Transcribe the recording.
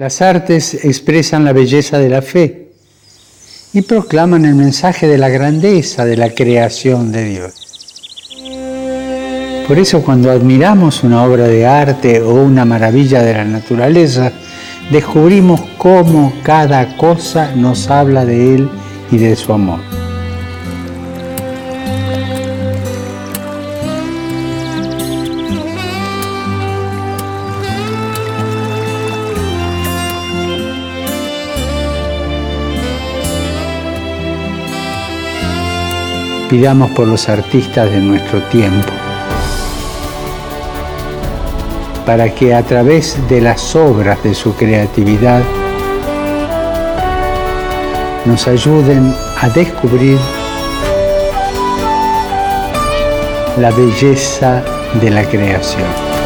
Las artes expresan la belleza de la fe y proclaman el mensaje de la grandeza de la creación de Dios. Por eso cuando admiramos una obra de arte o una maravilla de la naturaleza, descubrimos cómo cada cosa nos habla de Él y de su amor. Pidamos por los artistas de nuestro tiempo, para que a través de las obras de su creatividad nos ayuden a descubrir la belleza de la creación.